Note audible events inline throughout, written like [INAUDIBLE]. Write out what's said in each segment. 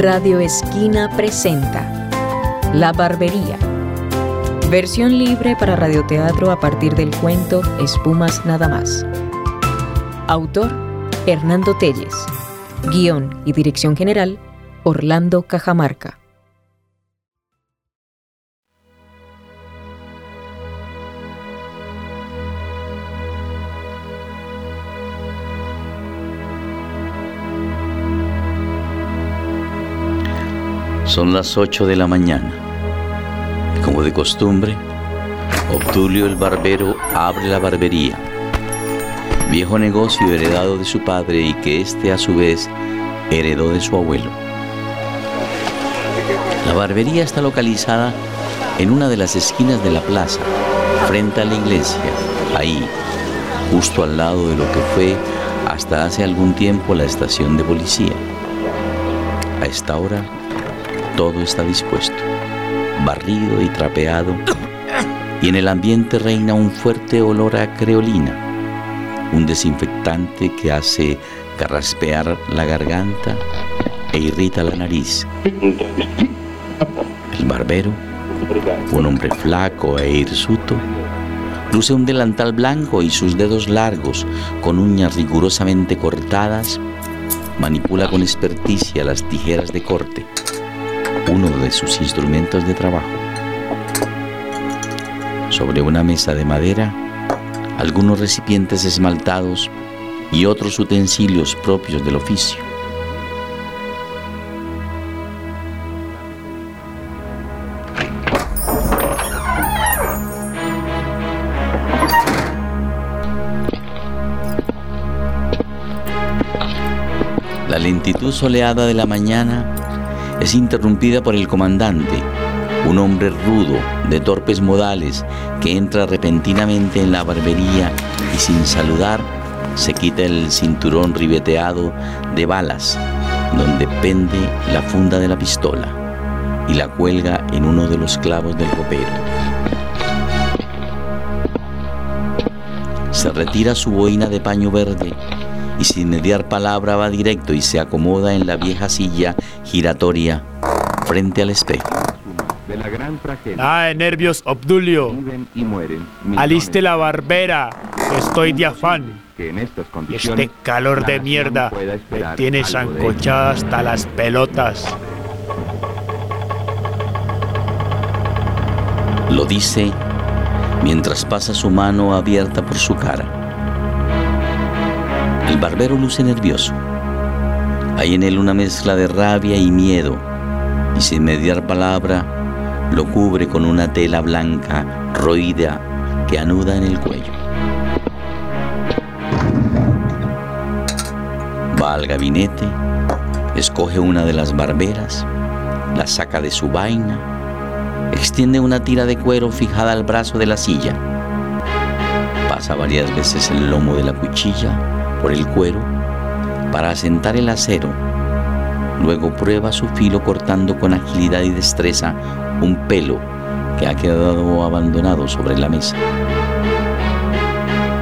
Radio Esquina presenta La Barbería. Versión libre para radioteatro a partir del cuento Espumas Nada más. Autor Hernando Telles. Guión y dirección general Orlando Cajamarca. Son las 8 de la mañana. Como de costumbre, Obdulio el barbero abre la barbería, viejo negocio heredado de su padre y que éste a su vez heredó de su abuelo. La barbería está localizada en una de las esquinas de la plaza, frente a la iglesia, ahí, justo al lado de lo que fue hasta hace algún tiempo la estación de policía. A esta hora todo está dispuesto, barrido y trapeado, y en el ambiente reina un fuerte olor a creolina, un desinfectante que hace carraspear la garganta e irrita la nariz. El barbero, un hombre flaco e hirsuto, luce un delantal blanco y sus dedos largos, con uñas rigurosamente cortadas, manipula con experticia las tijeras de corte uno de sus instrumentos de trabajo. Sobre una mesa de madera, algunos recipientes esmaltados y otros utensilios propios del oficio. La lentitud soleada de la mañana es interrumpida por el comandante, un hombre rudo, de torpes modales, que entra repentinamente en la barbería y sin saludar se quita el cinturón ribeteado de balas, donde pende la funda de la pistola, y la cuelga en uno de los clavos del ropero. Se retira su boina de paño verde y sin mediar palabra va directo y se acomoda en la vieja silla giratoria frente al espejo. Ah, de nervios, Obdulio. Aliste la barbera, estoy de afán. Y este calor de mierda me tiene zancochada hasta las pelotas. Lo dice mientras pasa su mano abierta por su cara. El barbero luce nervioso. Hay en él una mezcla de rabia y miedo, y sin mediar palabra, lo cubre con una tela blanca roída que anuda en el cuello. Va al gabinete, escoge una de las barberas, la saca de su vaina, extiende una tira de cuero fijada al brazo de la silla, pasa varias veces el lomo de la cuchilla por el cuero para asentar el acero. Luego prueba su filo cortando con agilidad y destreza un pelo que ha quedado abandonado sobre la mesa.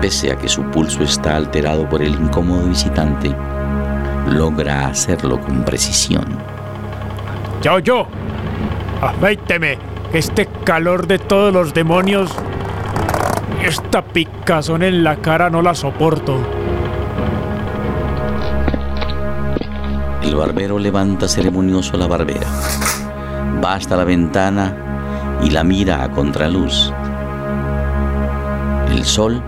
Pese a que su pulso está alterado por el incómodo visitante, logra hacerlo con precisión. ¡Yo, yo! ¡Afeíteme! Este calor de todos los demonios. Esta picazón en la cara no la soporto. Barbero levanta ceremonioso la barbera. Va hasta la ventana y la mira a contraluz. El sol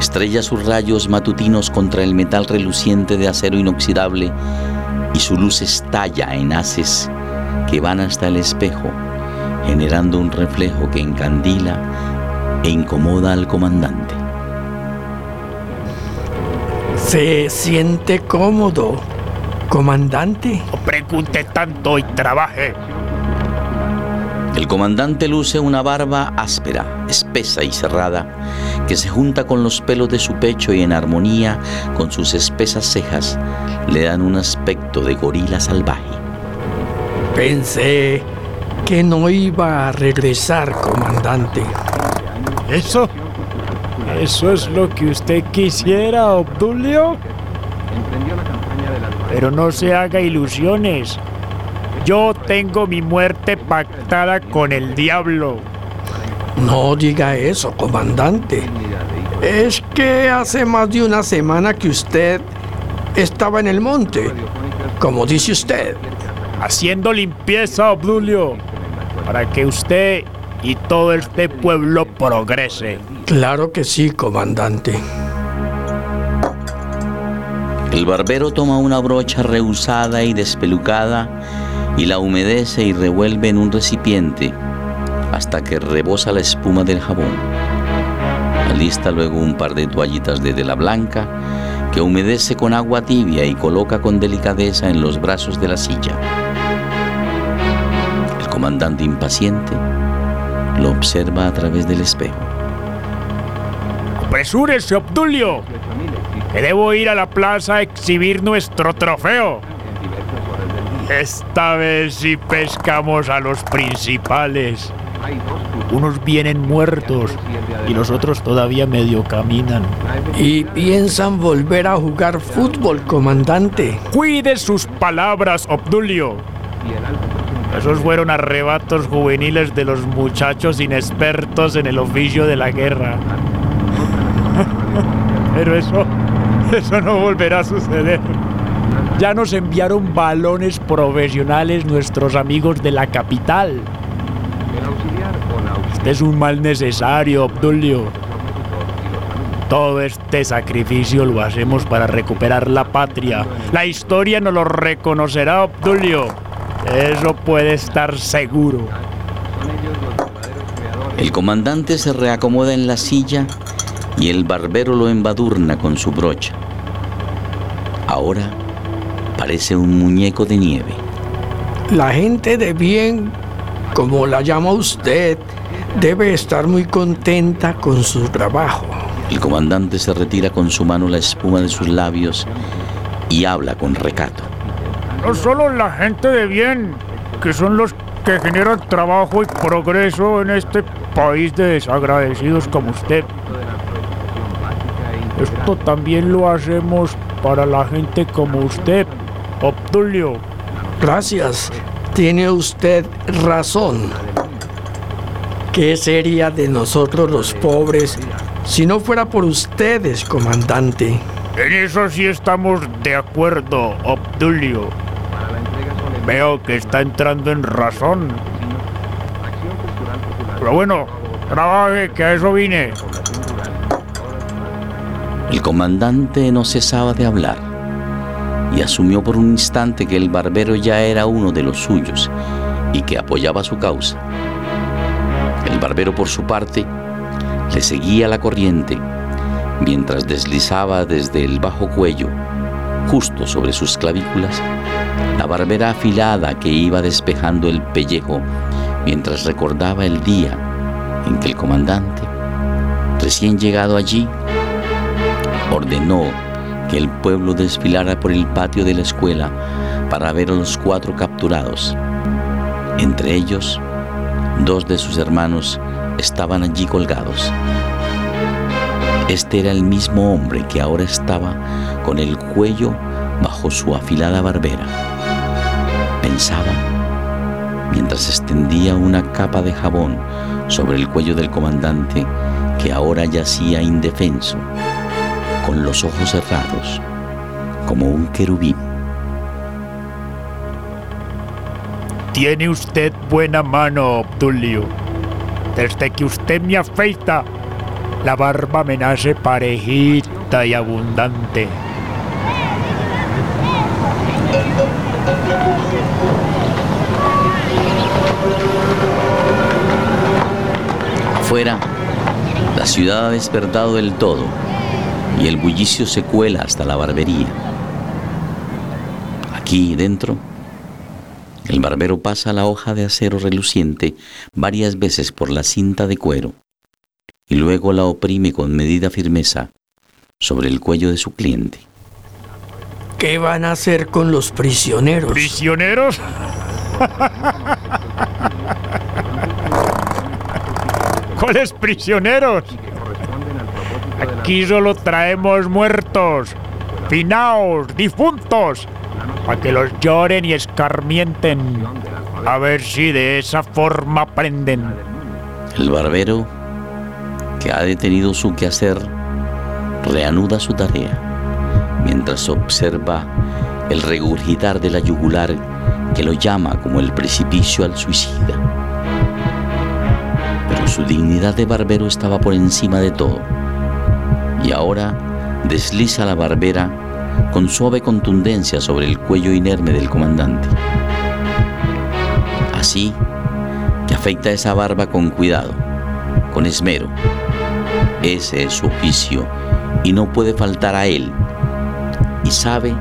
estrella sus rayos matutinos contra el metal reluciente de acero inoxidable y su luz estalla en haces que van hasta el espejo, generando un reflejo que encandila e incomoda al comandante. Se siente cómodo. Comandante. No pregunte tanto y trabaje. El comandante luce una barba áspera, espesa y cerrada, que se junta con los pelos de su pecho y en armonía con sus espesas cejas le dan un aspecto de gorila salvaje. Pensé que no iba a regresar, comandante. ¿Eso? ¿Eso es lo que usted quisiera, Obdulio? Pero no se haga ilusiones. Yo tengo mi muerte pactada con el diablo. No diga eso, comandante. Es que hace más de una semana que usted estaba en el monte, como dice usted. Haciendo limpieza, Obdulio, para que usted y todo este pueblo progrese. Claro que sí, comandante. El barbero toma una brocha rehusada y despelucada y la humedece y revuelve en un recipiente hasta que rebosa la espuma del jabón. Alista luego un par de toallitas de tela blanca que humedece con agua tibia y coloca con delicadeza en los brazos de la silla. El comandante impaciente lo observa a través del espejo. ¡Apresúrese, Obdulio! Que debo ir a la plaza a exhibir nuestro trofeo. Esta vez sí pescamos a los principales. Unos vienen muertos y los otros todavía medio caminan. Y piensan volver a jugar fútbol, comandante. Cuide sus palabras, Obdulio. Esos fueron arrebatos juveniles de los muchachos inexpertos en el oficio de la guerra. [LAUGHS] Pero eso, [LAUGHS] eso no volverá a suceder. Ya nos enviaron balones profesionales nuestros amigos de la capital. Este es un mal necesario, Obdulio. Todo este sacrificio lo hacemos para recuperar la patria. La historia nos lo reconocerá, Obdulio. Eso puede estar seguro. El comandante se reacomoda en la silla y el barbero lo embadurna con su brocha. Ahora parece un muñeco de nieve. La gente de bien, como la llama usted, debe estar muy contenta con su trabajo. El comandante se retira con su mano la espuma de sus labios y habla con recato. No solo la gente de bien, que son los que generan trabajo y progreso en este país de desagradecidos como usted. Esto también lo hacemos para la gente como usted, Obdulio. Gracias. Tiene usted razón. ¿Qué sería de nosotros los pobres si no fuera por ustedes, comandante? En eso sí estamos de acuerdo, Obdulio. Veo que está entrando en razón. Pero bueno, trabaje, que a eso vine. Comandante no cesaba de hablar y asumió por un instante que el barbero ya era uno de los suyos y que apoyaba su causa. El barbero, por su parte, le seguía la corriente mientras deslizaba desde el bajo cuello, justo sobre sus clavículas, la barbera afilada que iba despejando el pellejo mientras recordaba el día en que el comandante, recién llegado allí, ordenó que el pueblo desfilara por el patio de la escuela para ver a los cuatro capturados. Entre ellos, dos de sus hermanos estaban allí colgados. Este era el mismo hombre que ahora estaba con el cuello bajo su afilada barbera. Pensaba mientras extendía una capa de jabón sobre el cuello del comandante que ahora yacía indefenso, con los ojos cerrados, como un querubín. Tiene usted buena mano, Obdulio. Desde que usted me afeita, la barba me nace parejita y abundante. Afuera, la ciudad ha despertado del todo y el bullicio se cuela hasta la barbería. Aquí dentro, el barbero pasa la hoja de acero reluciente varias veces por la cinta de cuero y luego la oprime con medida firmeza sobre el cuello de su cliente. ¿Qué van a hacer con los prisioneros? ¿Prisioneros? [LAUGHS] ¿Cuáles prisioneros? Aquí solo traemos muertos, finaos, difuntos. para que los lloren y escarmienten, a ver si de esa forma aprenden. El barbero, que ha detenido su quehacer, reanuda su tarea, mientras observa el regurgitar de la yugular que lo llama como el precipicio al suicida. Pero su dignidad de barbero estaba por encima de todo, y ahora desliza la barbera con suave contundencia sobre el cuello inerme del comandante. Así que afeita esa barba con cuidado, con esmero. Ese es su oficio y no puede faltar a él. Y sabe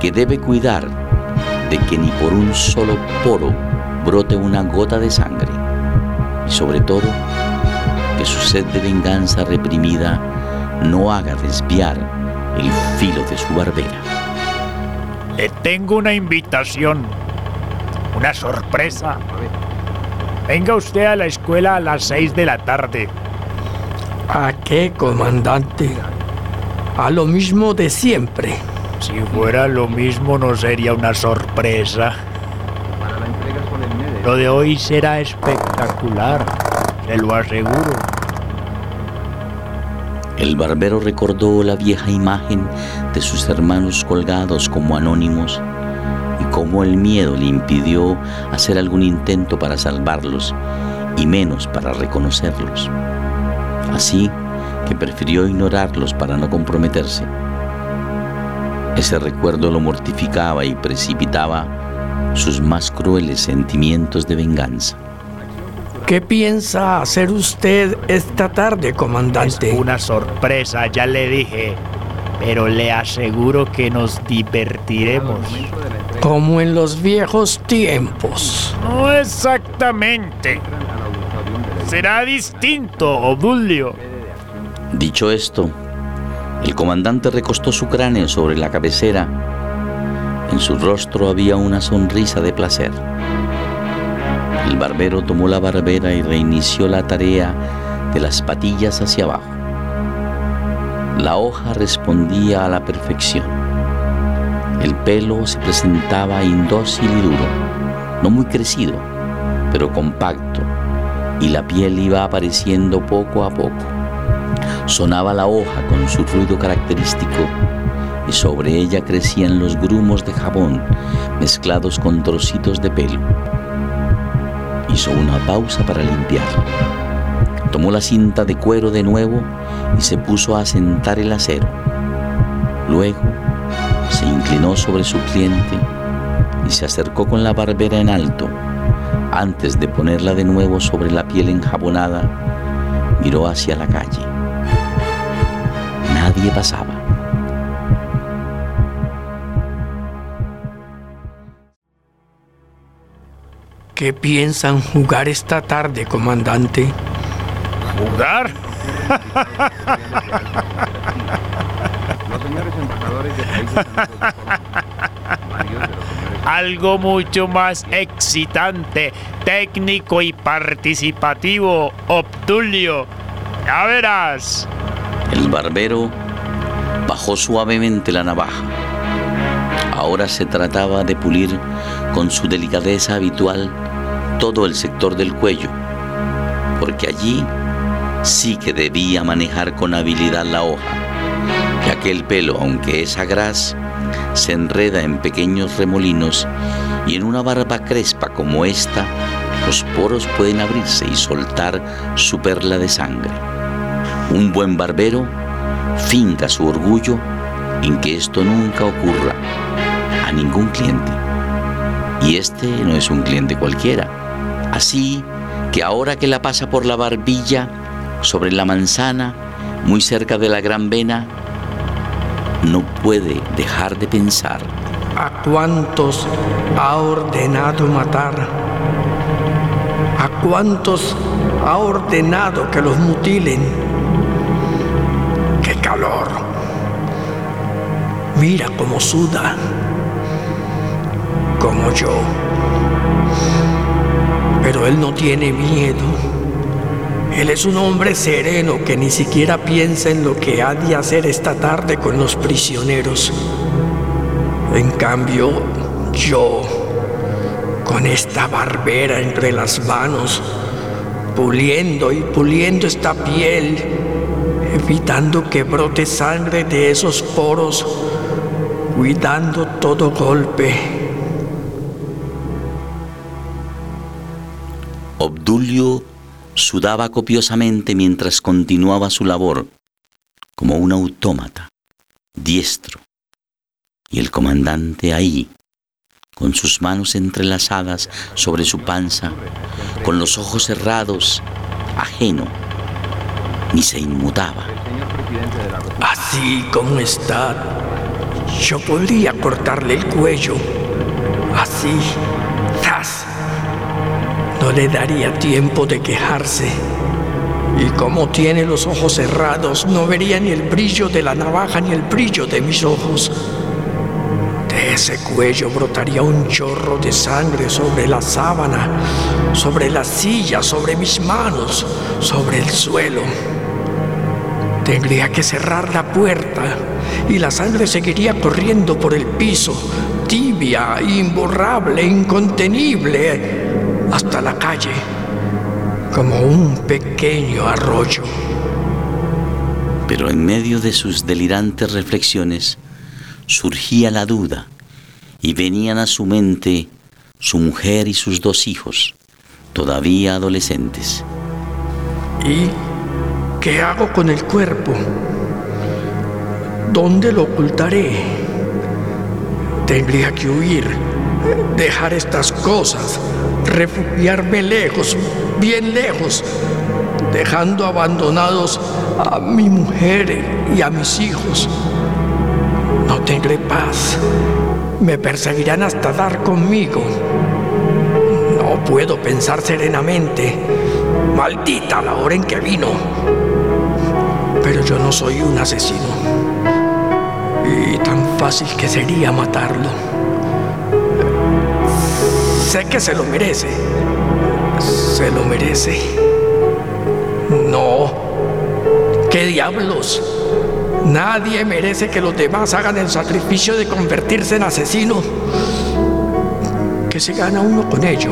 que debe cuidar de que ni por un solo poro brote una gota de sangre. Y sobre todo, que su sed de venganza reprimida no haga desviar el filo de su barbera. Le tengo una invitación, una sorpresa. Venga usted a la escuela a las seis de la tarde. ¿A qué, comandante? A lo mismo de siempre. Si fuera lo mismo no sería una sorpresa. Lo de hoy será espectacular, se lo aseguro. El barbero recordó la vieja imagen de sus hermanos colgados como anónimos y cómo el miedo le impidió hacer algún intento para salvarlos y menos para reconocerlos. Así que prefirió ignorarlos para no comprometerse. Ese recuerdo lo mortificaba y precipitaba sus más crueles sentimientos de venganza. ¿Qué piensa hacer usted esta tarde, comandante? Es una sorpresa, ya le dije, pero le aseguro que nos divertiremos. Como en los viejos tiempos. No exactamente. Será distinto, Obdulio. Dicho esto, el comandante recostó su cráneo sobre la cabecera. En su rostro había una sonrisa de placer. El barbero tomó la barbera y reinició la tarea de las patillas hacia abajo. La hoja respondía a la perfección. El pelo se presentaba indócil y duro, no muy crecido, pero compacto, y la piel iba apareciendo poco a poco. Sonaba la hoja con su ruido característico y sobre ella crecían los grumos de jabón mezclados con trocitos de pelo hizo una pausa para limpiar. Tomó la cinta de cuero de nuevo y se puso a sentar el acero. Luego se inclinó sobre su cliente y se acercó con la barbera en alto. Antes de ponerla de nuevo sobre la piel enjabonada, miró hacia la calle. Nadie pasaba. ¿Qué piensan jugar esta tarde, comandante? ¿Jugar? [LAUGHS] Algo mucho más excitante, técnico y participativo, Obdulio. Ya verás. El barbero bajó suavemente la navaja. Ahora se trataba de pulir con su delicadeza habitual todo el sector del cuello, porque allí sí que debía manejar con habilidad la hoja, que aquel pelo, aunque es agraz, se enreda en pequeños remolinos y en una barba crespa como esta, los poros pueden abrirse y soltar su perla de sangre. Un buen barbero finca su orgullo en que esto nunca ocurra ningún cliente. Y este no es un cliente cualquiera. Así que ahora que la pasa por la barbilla, sobre la manzana, muy cerca de la gran vena, no puede dejar de pensar. ¿A cuántos ha ordenado matar? ¿A cuántos ha ordenado que los mutilen? ¡Qué calor! Mira cómo suda como yo. Pero él no tiene miedo. Él es un hombre sereno que ni siquiera piensa en lo que ha de hacer esta tarde con los prisioneros. En cambio, yo, con esta barbera entre las manos, puliendo y puliendo esta piel, evitando que brote sangre de esos poros, cuidando todo golpe. Obdulio sudaba copiosamente mientras continuaba su labor, como un autómata, diestro, y el comandante ahí, con sus manos entrelazadas sobre su panza, con los ojos cerrados, ajeno, ni se inmutaba. Así como está, yo podría cortarle el cuello. Así, ¡zas! No le daría tiempo de quejarse. Y como tiene los ojos cerrados, no vería ni el brillo de la navaja ni el brillo de mis ojos. De ese cuello brotaría un chorro de sangre sobre la sábana, sobre la silla, sobre mis manos, sobre el suelo. Tendría que cerrar la puerta y la sangre seguiría corriendo por el piso, tibia, imborrable, incontenible, hasta la calle, como un pequeño arroyo. Pero en medio de sus delirantes reflexiones surgía la duda y venían a su mente su mujer y sus dos hijos, todavía adolescentes. ¿Y qué hago con el cuerpo? ¿Dónde lo ocultaré? Tendría que huir, dejar estas cosas, refugiarme lejos, bien lejos, dejando abandonados a mi mujer y a mis hijos. No tendré paz. Me perseguirán hasta dar conmigo. No puedo pensar serenamente. Maldita la hora en que vino. Pero yo no soy un asesino. Y tan fácil que sería matarlo. Sé que se lo merece. Se lo merece. No. ¿Qué diablos? Nadie merece que los demás hagan el sacrificio de convertirse en asesino. ¿Qué se gana uno con ello?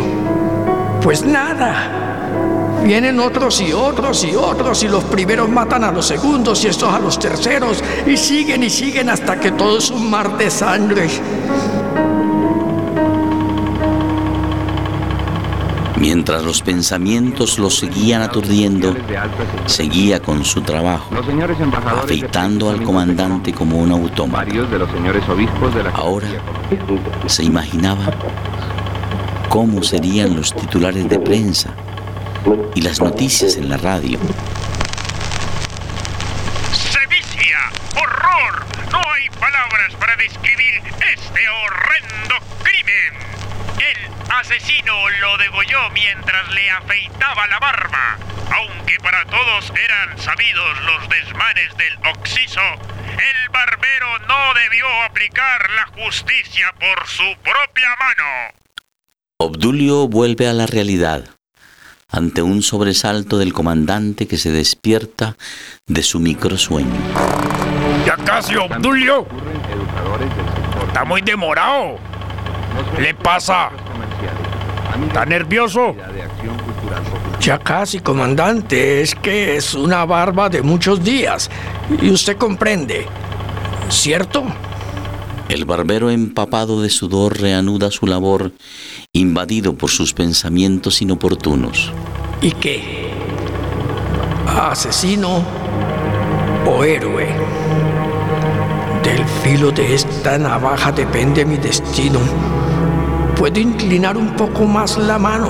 Pues nada. Vienen otros y otros y otros y los primeros matan a los segundos y estos a los terceros y siguen y siguen hasta que todo es un mar de sangre. Mientras los pensamientos lo seguían aturdiendo, seguía con su trabajo, afeitando al comandante como un autómata. Ahora se imaginaba cómo serían los titulares de prensa y las noticias en la radio. ¡Sevicia! ¡Horror! No hay palabras para describir este horrendo crimen. El asesino lo degolló mientras le afeitaba la barba. Aunque para todos eran sabidos los desmanes del Oxiso, el barbero no debió aplicar la justicia por su propia mano. Obdulio vuelve a la realidad ante un sobresalto del comandante que se despierta de su microsueño. Ya casi, Obdulio. Está muy demorado. ¿Qué le pasa? ¿Está nervioso? Ya casi, comandante. Es que es una barba de muchos días. Y usted comprende. ¿Cierto? El barbero empapado de sudor reanuda su labor, invadido por sus pensamientos inoportunos. ¿Y qué? ¿Asesino o héroe? Del filo de esta navaja depende mi destino. Puedo inclinar un poco más la mano,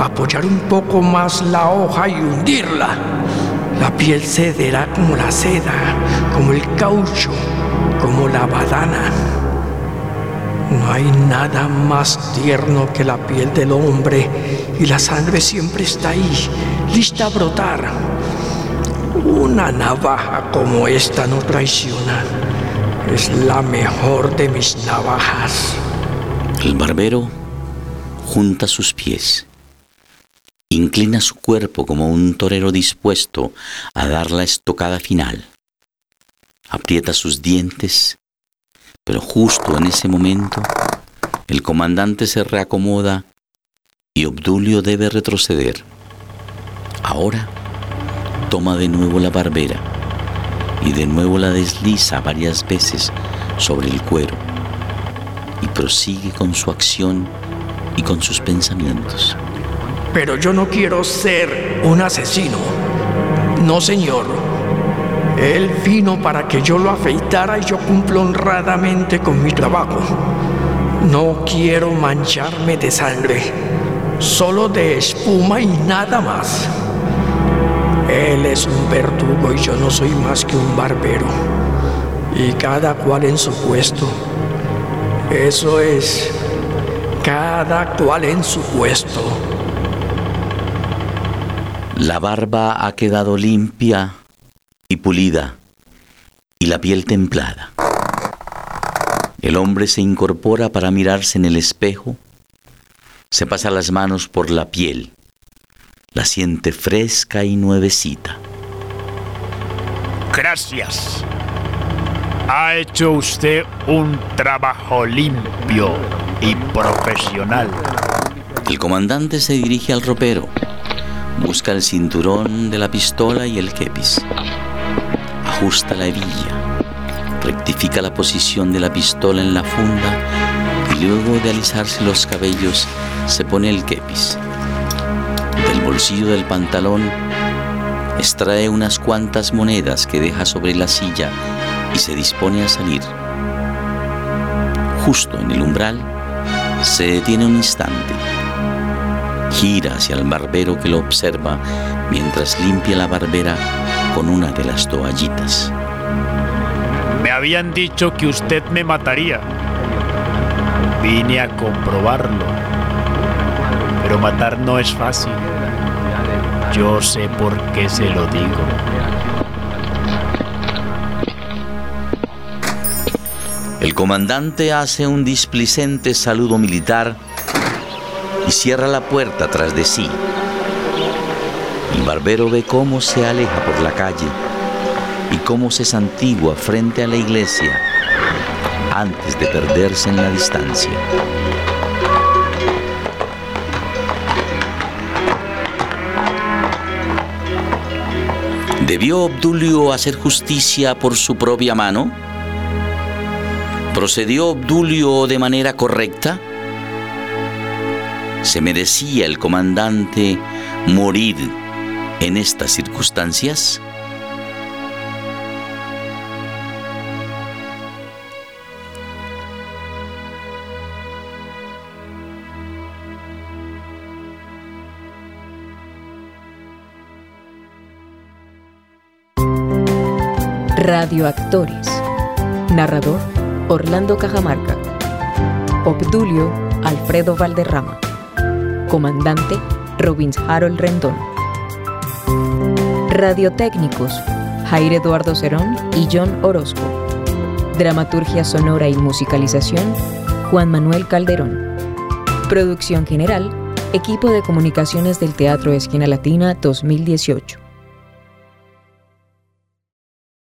apoyar un poco más la hoja y hundirla. La piel cederá como la seda, como el caucho, como la badana. No hay nada más tierno que la piel del hombre y la sangre siempre está ahí, lista a brotar. Una navaja como esta no traiciona. Es la mejor de mis navajas. El barbero junta sus pies, inclina su cuerpo como un torero dispuesto a dar la estocada final, aprieta sus dientes Pero justo en ese momento, el comandante se reacomoda y Obdulio debe retroceder. Ahora toma de nuevo la barbera y de nuevo la desliza varias veces sobre el cuero prosigue con su acción y con sus pensamientos. Pero yo no quiero ser un asesino. No, señor. Él vino para que yo lo afeitara y yo cumplo honradamente con mi trabajo. No quiero mancharme de sangre, solo de espuma y nada más. Él es un verdugo y yo no soy más que un barbero. Y cada cual en su puesto. Eso es, cada cual en su puesto. La barba ha quedado limpia y pulida y la piel templada. El hombre se incorpora para mirarse en el espejo, se pasa las manos por la piel, la siente fresca y nuevecita. Gracias. Ha hecho usted un trabajo limpio y profesional. El comandante se dirige al ropero Busca el cinturón de la pistola y el kepis. Ajusta la hebilla. Rectifica la posición de la pistola en la funda y luego de alisarse los cabellos se pone el kepis. Del bolsillo del pantalón extrae unas cuantas monedas que deja sobre la silla y se dispone a salir. Justo en el umbral se detiene un instante gira hacia el barbero que lo observa mientras limpia la barbera con una de las toallitas. Me habían dicho que usted me mataría. Vine a comprobarlo. Pero matar no es fácil. Yo sé por qué se lo digo. El comandante hace un displicente saludo militar y cierra la puerta tras de sí. El barbero ve cómo se aleja por la calle y cómo se santigua frente a la iglesia antes de perderse en la distancia. ¿Debió Obdulio hacer justicia por su propia mano? ¿Procedió Obdulio de manera correcta? ¿Se merecía el comandante morir en estas circunstancias? Radioactores. Narrador Orlando Cajamarca. Obdulio Alfredo Valderrama. Comandante Robins Harold Rendón. Radiotécnicos Jair Eduardo Cerón y John Orozco. Dramaturgia sonora y musicalización Juan Manuel Calderón. Producción general Equipo de Comunicaciones del Teatro Esquina Latina 2018.